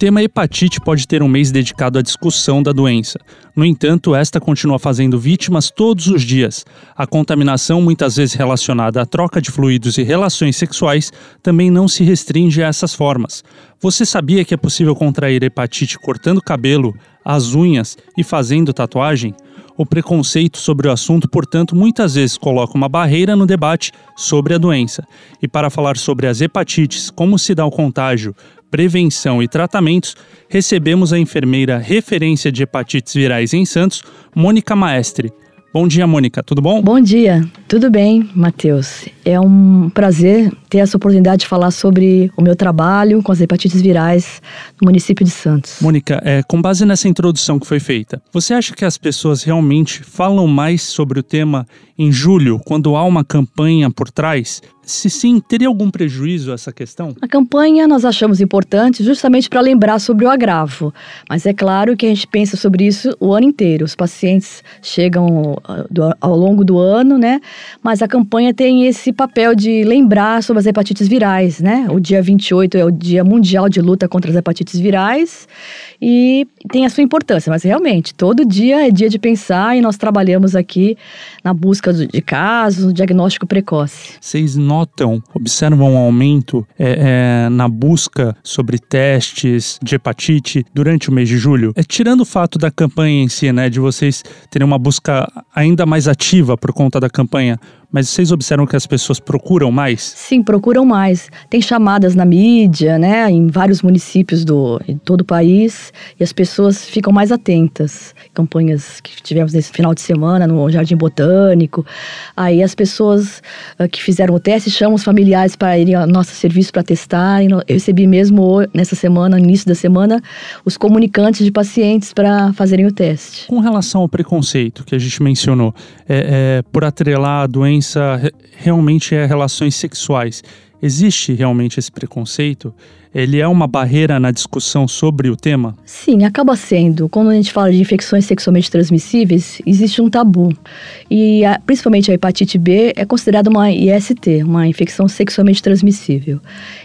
Tema hepatite pode ter um mês dedicado à discussão da doença. No entanto, esta continua fazendo vítimas todos os dias. A contaminação, muitas vezes relacionada à troca de fluidos e relações sexuais, também não se restringe a essas formas. Você sabia que é possível contrair hepatite cortando cabelo, as unhas e fazendo tatuagem? O preconceito sobre o assunto, portanto, muitas vezes coloca uma barreira no debate sobre a doença. E para falar sobre as hepatites, como se dá o contágio, prevenção e tratamentos, recebemos a enfermeira referência de hepatites virais em Santos, Mônica Maestre. Bom dia, Mônica, tudo bom? Bom dia, tudo bem, Matheus? É um prazer ter essa oportunidade de falar sobre o meu trabalho com as hepatites virais no município de Santos. Mônica, é, com base nessa introdução que foi feita, você acha que as pessoas realmente falam mais sobre o tema em julho, quando há uma campanha por trás? Se sim, teria algum prejuízo essa questão? A campanha nós achamos importante justamente para lembrar sobre o agravo, mas é claro que a gente pensa sobre isso o ano inteiro. Os pacientes chegam ah, ao longo do ano, né? Mas a campanha tem esse papel de lembrar sobre as hepatites virais, né? O dia 28 é o Dia Mundial de Luta contra as Hepatites Virais e tem a sua importância, mas realmente todo dia é dia de pensar e nós trabalhamos aqui na busca de casos, no diagnóstico precoce. Vocês notam, observam um aumento é, é, na busca sobre testes de hepatite durante o mês de julho? É, tirando o fato da campanha em si, né, de vocês terem uma busca ainda mais ativa por conta da campanha, mas vocês observam que as pessoas procuram mais? Sim, procuram mais. Tem chamadas na mídia, né, em vários municípios do em todo o país, e as pessoas ficam mais atentas. Campanhas que tivemos nesse final de semana no Jardim Botânico. Aí as pessoas ah, que fizeram o teste chamam os familiares para irem ao nosso serviço para testar. Eu recebi mesmo nessa semana, início da semana, os comunicantes de pacientes para fazerem o teste. Com relação ao preconceito que a gente mencionou, é, é, por atrelar a doença re- realmente é relações sexuais, existe realmente esse preconceito? Ele é uma barreira na discussão sobre o tema? Sim, acaba sendo. Quando a gente fala de infecções sexualmente transmissíveis, existe um tabu. E a- principalmente a hepatite B é considerada uma IST, uma infecção sexualmente transmissível.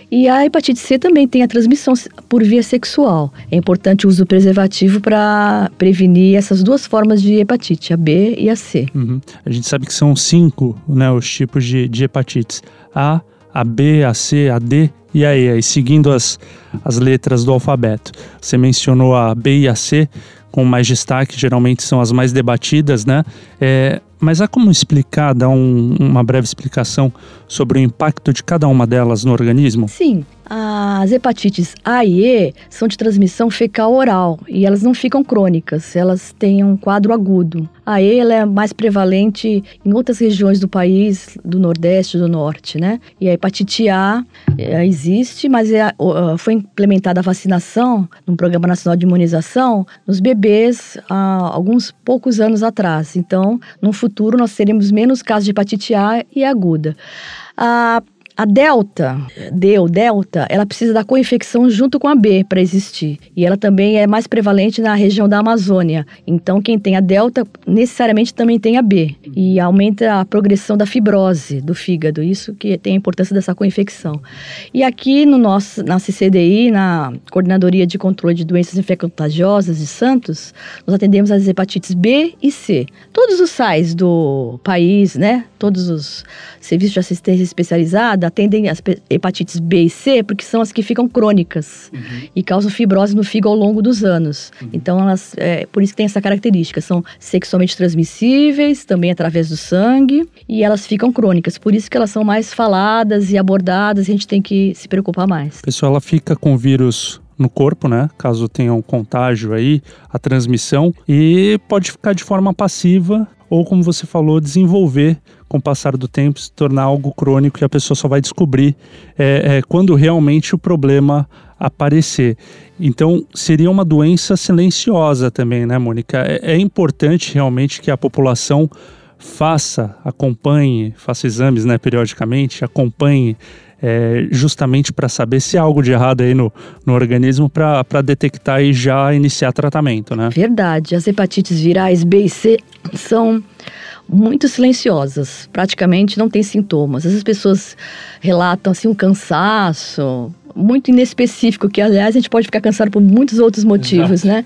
E a hepatite C também tem a transmissão por via sexual. É importante o uso preservativo para prevenir essas duas formas de hepatite, a B e a C. Uhum. A gente sabe que são cinco né, os tipos de, de hepatites: A, a B, a C, a D e a E, aí seguindo as, as letras do alfabeto. Você mencionou a B e a C com mais destaque, geralmente são as mais debatidas, né? É, mas há como explicar, dar um- uma breve explicação sobre o impacto de cada uma delas no organismo? Sim, as hepatites A e E são de transmissão fecal oral e elas não ficam crônicas, elas têm um quadro agudo. A E ela é mais prevalente em outras regiões do país, do Nordeste, do Norte, né? E a hepatite A eh, existe, mas é, foi implementada a vacinação no Programa Nacional de Imunização nos bebês há alguns poucos anos atrás. Então, no futuro, nós teremos menos casos de hepatite A e aguda. A a delta, D ou delta, ela precisa da coinfecção junto com a B para existir. E ela também é mais prevalente na região da Amazônia. Então, quem tem a delta necessariamente também tem a B. E aumenta a progressão da fibrose do fígado. Isso que tem a importância dessa coinfecção. E aqui no nosso, na CCDI, na Coordenadoria de Controle de Doenças Infecto-Contagiosas de Santos, nós atendemos as hepatites B e C. Todos os SAIs do país, né? Todos os serviços de assistência especializada atendem as hepatites B e C porque são as que ficam crônicas e causam fibrose no fígado ao longo dos anos. Então, elas, é, por isso que tem essa característica. São sexualmente transmissíveis, também através do sangue, e elas ficam crônicas. Por isso que elas são mais faladas e abordadas, e a gente tem que se preocupar mais. A pessoa ela fica com vírus no corpo, né? Caso tenha um contágio aí, a transmissão, e pode ficar de forma passiva ou, como você falou, desenvolver com o passar do tempo, se tornar algo crônico e a pessoa só vai descobrir é, é, quando realmente o problema aparecer. Então, seria uma doença silenciosa também, né, Mônica? É, é importante realmente que a população faça, acompanhe, faça exames né, periodicamente, acompanhe é, justamente para saber se há algo de errado aí no, no organismo para detectar e já iniciar tratamento, né? Verdade. As hepatites virais B e C são muito silenciosas, praticamente não tem sintomas. As pessoas relatam assim um cansaço muito inespecífico, que aliás a gente pode ficar cansado por muitos outros motivos, Exato. né?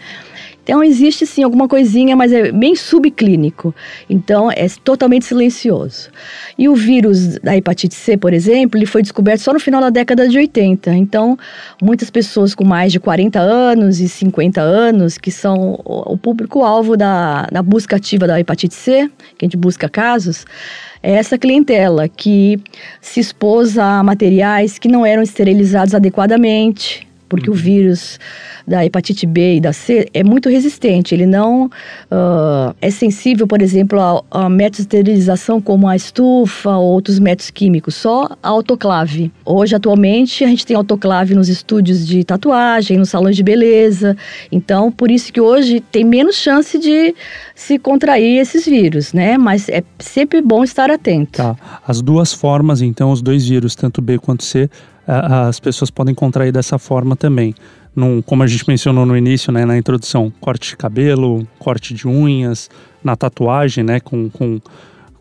Então existe sim alguma coisinha, mas é bem subclínico. Então é totalmente silencioso. E o vírus da hepatite C, por exemplo, ele foi descoberto só no final da década de 80. Então muitas pessoas com mais de 40 anos e 50 anos, que são o público-alvo da, da busca ativa da hepatite C, que a gente busca casos, é essa clientela que se expôs a materiais que não eram esterilizados adequadamente, porque uhum. o vírus da hepatite B e da C é muito resistente. Ele não uh, é sensível, por exemplo, a, a métodos de esterilização como a estufa ou outros métodos químicos, só a autoclave. Hoje, atualmente, a gente tem autoclave nos estúdios de tatuagem, nos salões de beleza. Então, por isso que hoje tem menos chance de se contrair esses vírus, né? Mas é sempre bom estar atento. Tá. As duas formas, então, os dois vírus, tanto B quanto C, as pessoas podem contrair dessa forma também. Num, como a gente mencionou no início, né, na introdução, corte de cabelo, corte de unhas, na tatuagem, né, com, com,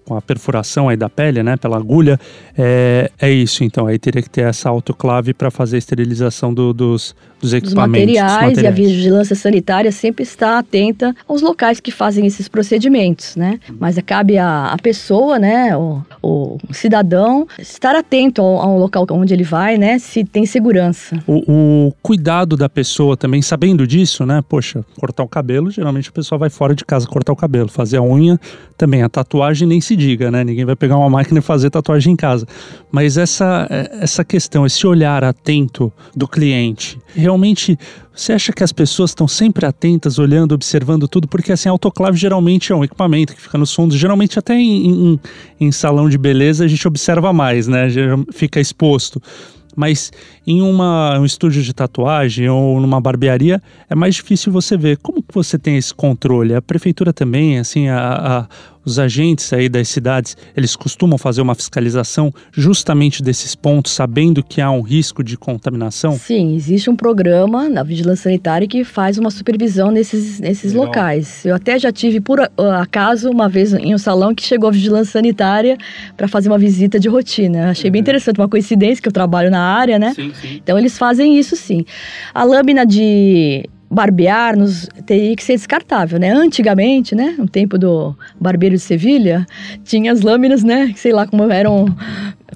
com a perfuração aí da pele, né, pela agulha, é, é isso. Então, aí teria que ter essa autoclave para fazer a esterilização do, dos, dos equipamentos. Dos materiais, dos materiais, e a vigilância sanitária sempre está atenta aos locais que fazem esses procedimentos, né? Mas cabe a, a pessoa, né, o, o cidadão, estar atento ao, ao, local onde ele vai, né, se tem segurança. O, o, cuidado da pessoa também, sabendo disso, né, poxa, cortar o cabelo, geralmente a pessoa vai fora de casa cortar o cabelo, fazer a unha também, a tatuagem nem se diga, né, ninguém vai pegar uma máquina e fazer tatuagem em casa. Mas essa, essa questão, esse olhar atento do cliente, realmente você acha que as pessoas estão sempre atentas, olhando, observando tudo? Porque assim, autoclave geralmente é um equipamento que fica nos fundos, geralmente até em, em, em salão de beleza a gente observa mais, né? Fica exposto mas em uma, um estúdio de tatuagem ou numa barbearia é mais difícil você ver. Como que você tem esse controle? A prefeitura também, assim, a, a os agentes aí das cidades, eles costumam fazer uma fiscalização justamente desses pontos, sabendo que há um risco de contaminação? Sim, existe um programa na Vigilância Sanitária que faz uma supervisão nesses, nesses locais. Eu até já tive, por acaso, uma vez em um salão que chegou a Vigilância Sanitária para fazer uma visita de rotina. Achei uhum. bem interessante, uma coincidência que eu trabalho na área, né? Sim, Então eles fazem isso sim. A lâmina de barbear nos teria que ser descartável, né? Antigamente, né, no tempo do barbeiro de Sevilha, tinha as lâminas, né, sei lá como eram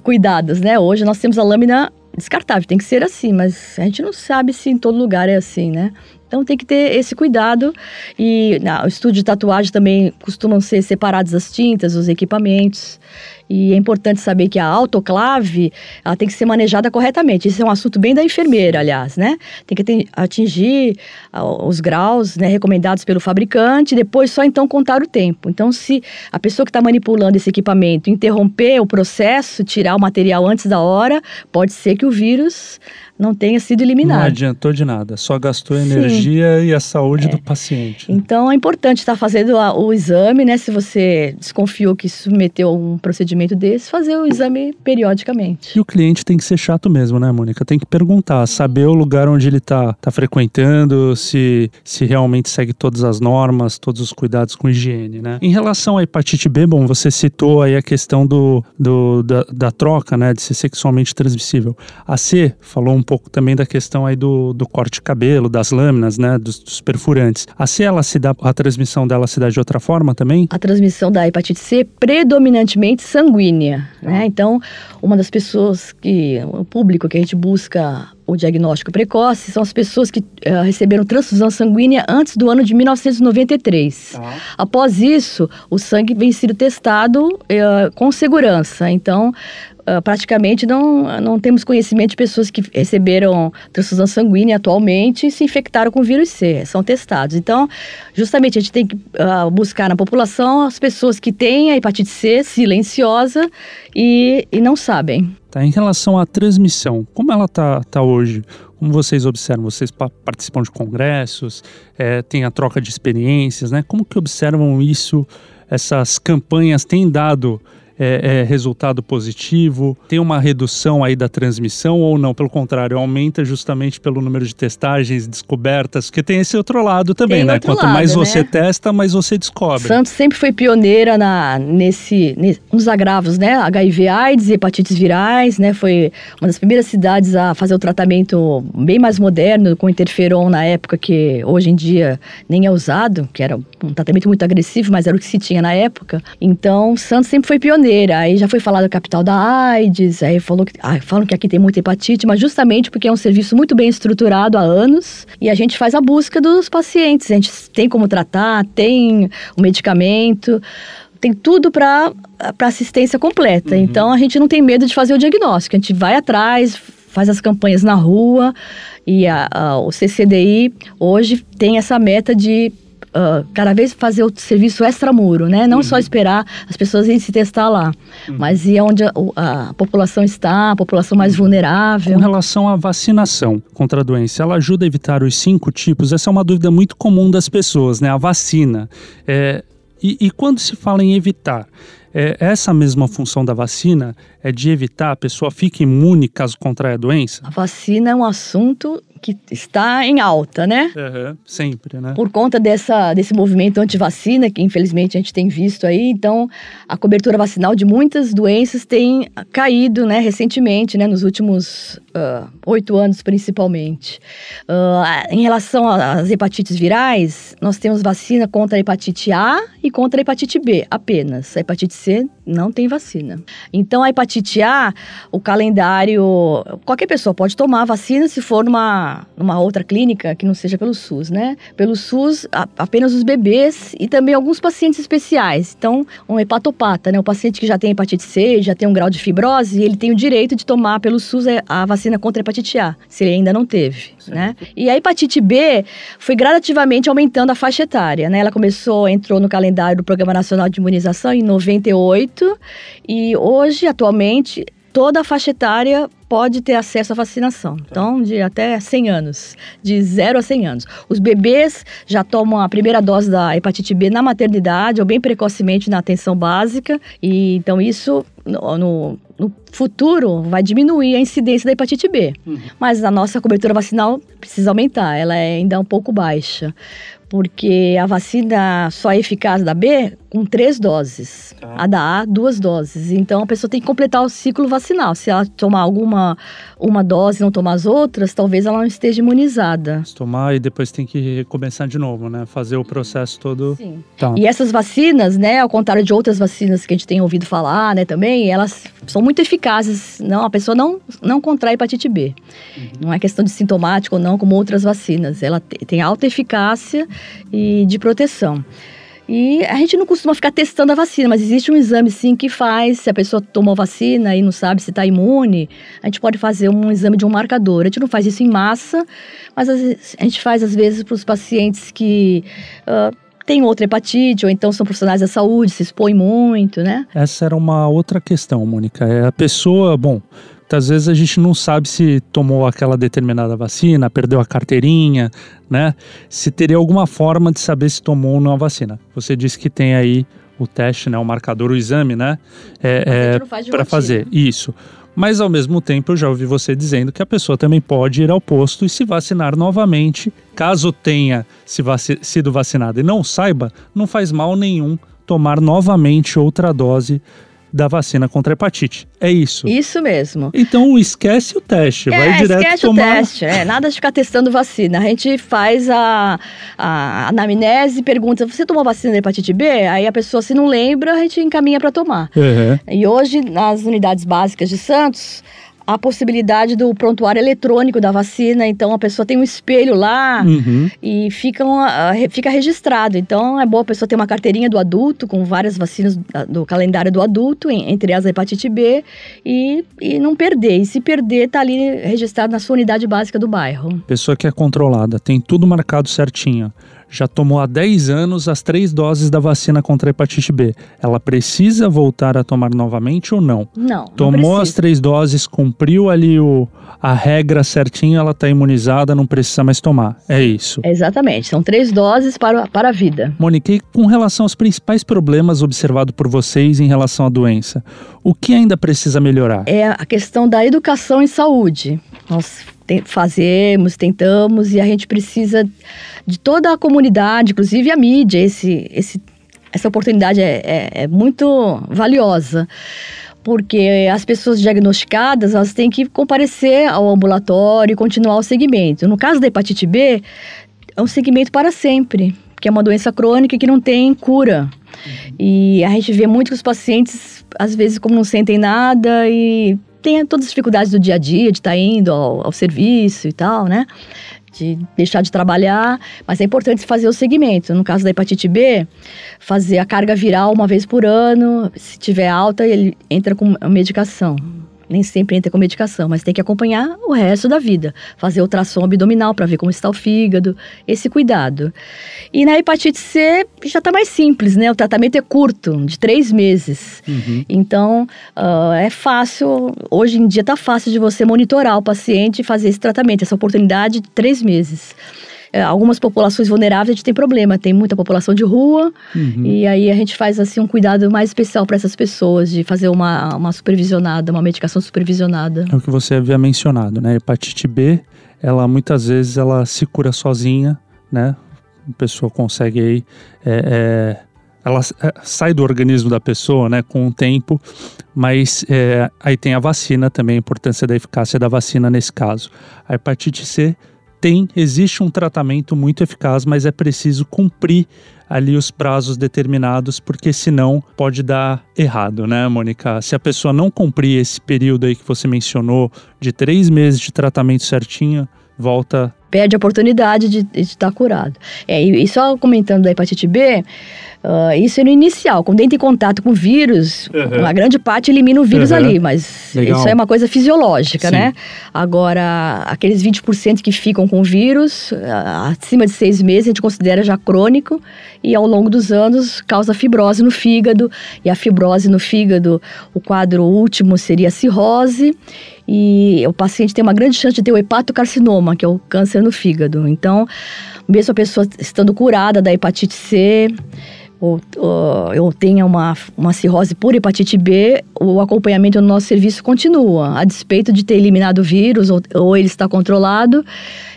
cuidadas, né? Hoje nós temos a lâmina descartável, tem que ser assim, mas a gente não sabe se em todo lugar é assim, né? Então tem que ter esse cuidado. E não, o estúdio de tatuagem também costumam ser separados as tintas, os equipamentos. E é importante saber que a autoclave ela tem que ser manejada corretamente. Isso é um assunto bem da enfermeira, aliás, né? Tem que atingir os graus né, recomendados pelo fabricante, depois só então contar o tempo. Então, se a pessoa que está manipulando esse equipamento interromper o processo, tirar o material antes da hora, pode ser que o vírus não tenha sido eliminado. Não adiantou de nada, só gastou energia Sim. e a saúde é. do paciente. Então é importante estar fazendo a, o exame, né? Se você desconfiou que submeteu a um procedimento desse, fazer o exame periodicamente. E o cliente tem que ser chato mesmo, né, Mônica? Tem que perguntar, saber o lugar onde ele está tá frequentando, se, se realmente segue todas as normas, todos os cuidados com higiene, né? Em relação à hepatite B, bom, você citou aí a questão do, do da, da troca, né, de ser sexualmente transmissível. A C falou um pouco pouco também da questão aí do, do corte de cabelo, das lâminas, né, dos, dos perfurantes. A C, ela se dá, a transmissão dela se dá de outra forma também? A transmissão da hepatite C predominantemente sanguínea, ah. né? Então, uma das pessoas que, o público que a gente busca o diagnóstico precoce são as pessoas que uh, receberam transfusão sanguínea antes do ano de 1993. Ah. Após isso, o sangue vem sendo testado uh, com segurança. Então, uh, praticamente não, não temos conhecimento de pessoas que receberam transfusão sanguínea atualmente e se infectaram com vírus C, são testados. Então, justamente a gente tem que uh, buscar na população as pessoas que têm a hepatite C silenciosa e, e não sabem. Tá, em relação à transmissão, como ela tá, tá hoje? Como vocês observam? Vocês participam de congressos, é, tem a troca de experiências, né? Como que observam isso? Essas campanhas têm dado é, é, resultado positivo? Tem uma redução aí da transmissão ou não? Pelo contrário, aumenta justamente pelo número de testagens, descobertas, porque tem esse outro lado também, tem né? Quanto lado, mais você né? testa, mais você descobre. Santos sempre foi pioneira na, nesse, nesse, nos agravos, né? HIV, AIDS, hepatites virais, né? Foi uma das primeiras cidades a fazer o tratamento bem mais moderno, com interferon na época que hoje em dia nem é usado, que era um tratamento muito agressivo, mas era o que se tinha na época. Então, Santos sempre foi pioneira pioneira. Aí já foi falado a capital da AIDS, aí falou que, ah, falam que aqui tem muita hepatite, mas justamente porque é um serviço muito bem estruturado há anos e a gente faz a busca dos pacientes. A gente tem como tratar, tem o medicamento tem tudo para assistência completa. Uhum. Então a gente não tem medo de fazer o diagnóstico. A gente vai atrás, faz as campanhas na rua e a, a, o CCDI hoje tem essa meta de uh, cada vez fazer o serviço extramuro, né? Não uhum. só esperar as pessoas irem se testar lá, uhum. mas ir onde a, a, população está, a população mais vulnerável. Com relação à vacinação contra a doença, ela ajuda a evitar os cinco tipos? Essa é uma dúvida muito comum das pessoas, né? A vacina. É, e, e quando se fala em evitar, é, essa mesma função da vacina é de evitar a pessoa fique imune caso contraia a doença? A vacina é um assunto que está em alta, né? Uhum, sempre, né? Por conta dessa, desse movimento anti-vacina, que infelizmente a gente tem visto aí, então a cobertura vacinal de muitas doenças tem caído, né, recentemente, né, nos últimos ah, oito uh, anos principalmente. Uh, em relação às hepatites virais, nós temos vacina contra a hepatite A e contra a hepatite B apenas. A hepatite C não tem vacina. Então a hepatite A, o calendário, qualquer pessoa pode tomar a vacina se for numa, numa outra clínica que não seja pelo SUS, né? Pelo SUS, a, apenas os bebês e também alguns pacientes especiais. Então, um hepatopata, né? O paciente que já tem hepatite C, já tem um grau de fibrose, ele tem o direito de tomar pelo SUS a vacina contra a hepatite A, se ele ainda não teve, né? E a hepatite B foi gradativamente aumentando a faixa etária, né? Ela começou, entrou no calendário do Programa Nacional de Imunização em 98 e hoje, atualmente, toda a faixa etária pode ter acesso à vacinação. Então, de até 100 anos, de 0 a 100 anos. Os bebês já tomam a primeira dose da hepatite B na maternidade ou bem precocemente na atenção básica. E então isso no, no, no futuro vai diminuir a incidência da hepatite B. Uhum. Mas a nossa cobertura vacinal precisa aumentar, ela é ainda um pouco baixa porque a vacina só é eficaz da B com três doses, tá. a da A, duas doses. Então a pessoa tem que completar o ciclo vacinal. Se ela tomar alguma uma dose e não tomar as outras, talvez ela não esteja imunizada. Se tomar e depois tem que começar de novo, né? Fazer o processo todo. Sim. Tá. E essas vacinas, né, ao contrário de outras vacinas que a gente tem ouvido falar, né, também, elas são muito eficazes. Não, a pessoa não, não contrai hepatite B. Uhum. Não é questão de sintomático ou não, como outras vacinas. Ela tem alta eficácia e de proteção. E a gente não costuma ficar testando a vacina, mas existe um exame sim que faz, se a pessoa tomou vacina e não sabe se está imune, a gente pode fazer um exame de um marcador. A gente não faz isso em massa, mas a gente faz às vezes para os pacientes que uh, têm outra hepatite, ou então são profissionais da saúde, se expõem muito, né? Essa era uma outra questão, Mônica. É a pessoa, bom, Muitas vezes a gente não sabe se tomou aquela determinada vacina, perdeu a carteirinha, né? Se teria alguma forma de saber se tomou ou não a vacina. Você disse que tem aí o teste, né? O marcador, o exame, né? É, é para fazer isso. Mas ao mesmo tempo eu já ouvi você dizendo que a pessoa também pode ir ao posto e se vacinar novamente, caso tenha se vaci sido vacinada e não saiba, não faz mal nenhum tomar novamente outra dose da vacina contra a hepatite. É isso. Isso mesmo. Então esquece o teste, é, vai direto esquece tomar... o teste, é, nada de ficar testando vacina. A gente faz a, a anamnese, pergunta, você tomou vacina da hepatite B? Aí a pessoa se não lembra, a gente encaminha para tomar. Uhum. E hoje, nas unidades básicas de Santos, a possibilidade do prontuário eletrônico da vacina. Então a pessoa tem um espelho lá Uhum. e fica, uma- re- fica registrado. Então é bom a pessoa ter uma carteirinha do adulto com várias vacinas do calendário do adulto, entre as a hepatite B, e, e não perder. E se perder, tá ali registrado na sua unidade básica do bairro. Pessoa que é controlada, tem tudo marcado certinho. Já tomou há 10 anos as três doses da vacina contra a hepatite B. Ela precisa voltar a tomar novamente ou não? Não. não Tomou as precisa. três doses, cumpriu ali o, a regra certinha, ela está imunizada, não precisa mais tomar. É isso. Exatamente. São três doses para, para a vida. Mônica, e com relação aos principais problemas observados por vocês em relação à doença, o que ainda precisa melhorar? é a questão da educação em saúde. Nós fazemos, tentamos e a gente precisa de toda a comunidade, inclusive a mídia. Esse, esse, essa oportunidade é, é- é muito valiosa. Porque as pessoas diagnosticadas, elas têm que comparecer ao ambulatório e continuar o segmento. No caso da hepatite B, é um segmento para sempre, que é uma doença crônica que não tem cura. E a gente vê muito que os pacientes, às vezes, como não sentem nada e tem todas as dificuldades do dia a dia, de estar indo ao, ao serviço e tal, né? De deixar de trabalhar, mas é importante fazer o segmento. No caso da hepatite B, fazer a carga viral uma vez por ano. Se tiver alta, ele entra com medicação. Nem sempre entra com medicação, mas tem que acompanhar o resto da vida. Fazer ultrassom abdominal para ver como está o fígado, esse cuidado. E na hepatite C já está mais simples, né? O tratamento é curto, de três meses. Então, ah, é fácil, hoje em dia está fácil de você monitorar o paciente e fazer esse tratamento, essa oportunidade de três meses. É, algumas populações vulneráveis a gente tem problema, tem muita população de rua, Uhum. e aí a gente faz assim um cuidado mais especial para essas pessoas, de fazer uma, uma supervisionada, uma medicação supervisionada. É o que você havia mencionado, né? Hepatite B, ela muitas vezes ela se cura sozinha, né? A pessoa consegue aí, é, é, ela é, sai do organismo da pessoa, né? Com o tempo, mas é, aí tem a vacina também, a importância da eficácia da vacina nesse caso. A hepatite C tem, existe um tratamento muito eficaz, mas é preciso cumprir ali os prazos determinados, porque senão pode dar errado, né, Mônica? Se a pessoa não cumprir esse período aí que você mencionou, de três meses de tratamento certinho, volta. perde a oportunidade de estar curado. É, e só comentando da hepatite B, ah, isso é no inicial. Quando entra em contato com o vírus, Uhum. a grande parte elimina o vírus Uhum. ali, mas Legal. isso é uma coisa fisiológica, Sim. né? Agora, aqueles 20% que ficam com o vírus, ah, acima de seis meses, a gente considera já crônico e ao longo dos anos causa fibrose no fígado. E a fibrose no fígado, o quadro último seria a cirrose. E o paciente tem uma grande chance de ter o hepatocarcinoma, que é o câncer no fígado. Então, mesmo a pessoa estando curada da hepatite C, ou, ou, ou tenha uma, uma cirrose por hepatite B, o acompanhamento no nosso serviço continua. A despeito de ter eliminado o vírus ou, ou ele está controlado,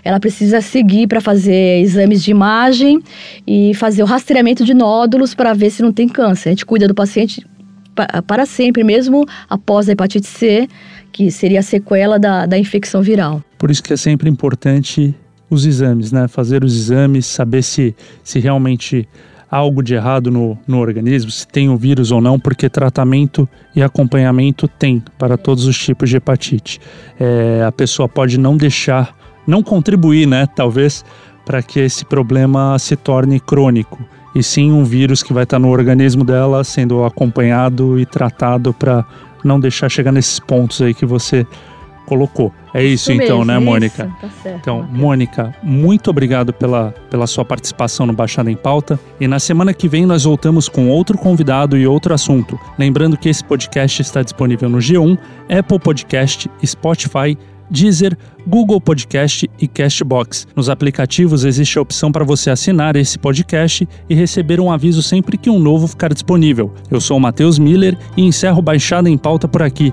ela precisa seguir para fazer exames de imagem e fazer o rastreamento de nódulos para ver se não tem câncer. A gente cuida do paciente pa- para sempre, mesmo após a hepatite C, que seria a sequela da, da infecção viral. Por isso que é sempre importante os exames, né? Fazer os exames, saber se, se realmente algo de errado no, no organismo, se tem o vírus ou não, porque tratamento e acompanhamento tem para todos os tipos de hepatite. É, a pessoa pode não deixar, não contribuir, né? Talvez para que esse problema se torne crônico. E sim um vírus que vai estar no organismo dela sendo acompanhado e tratado para não deixar chegar nesses pontos aí que você colocou. É isso, então, mesmo, né, isso, Mônica? tá certo, Então. Mônica, muito obrigado pela, pela sua participação no Baixada em Pauta. E na semana que vem nós voltamos com outro convidado e outro assunto. Lembrando que esse podcast está disponível no G1, Apple Podcast, Spotify, Deezer, Google Podcast e Castbox. Nos aplicativos existe a opção para você assinar esse podcast e receber um aviso sempre que um novo ficar disponível. Eu sou o Matheus Miller e encerro Baixada em Pauta por aqui.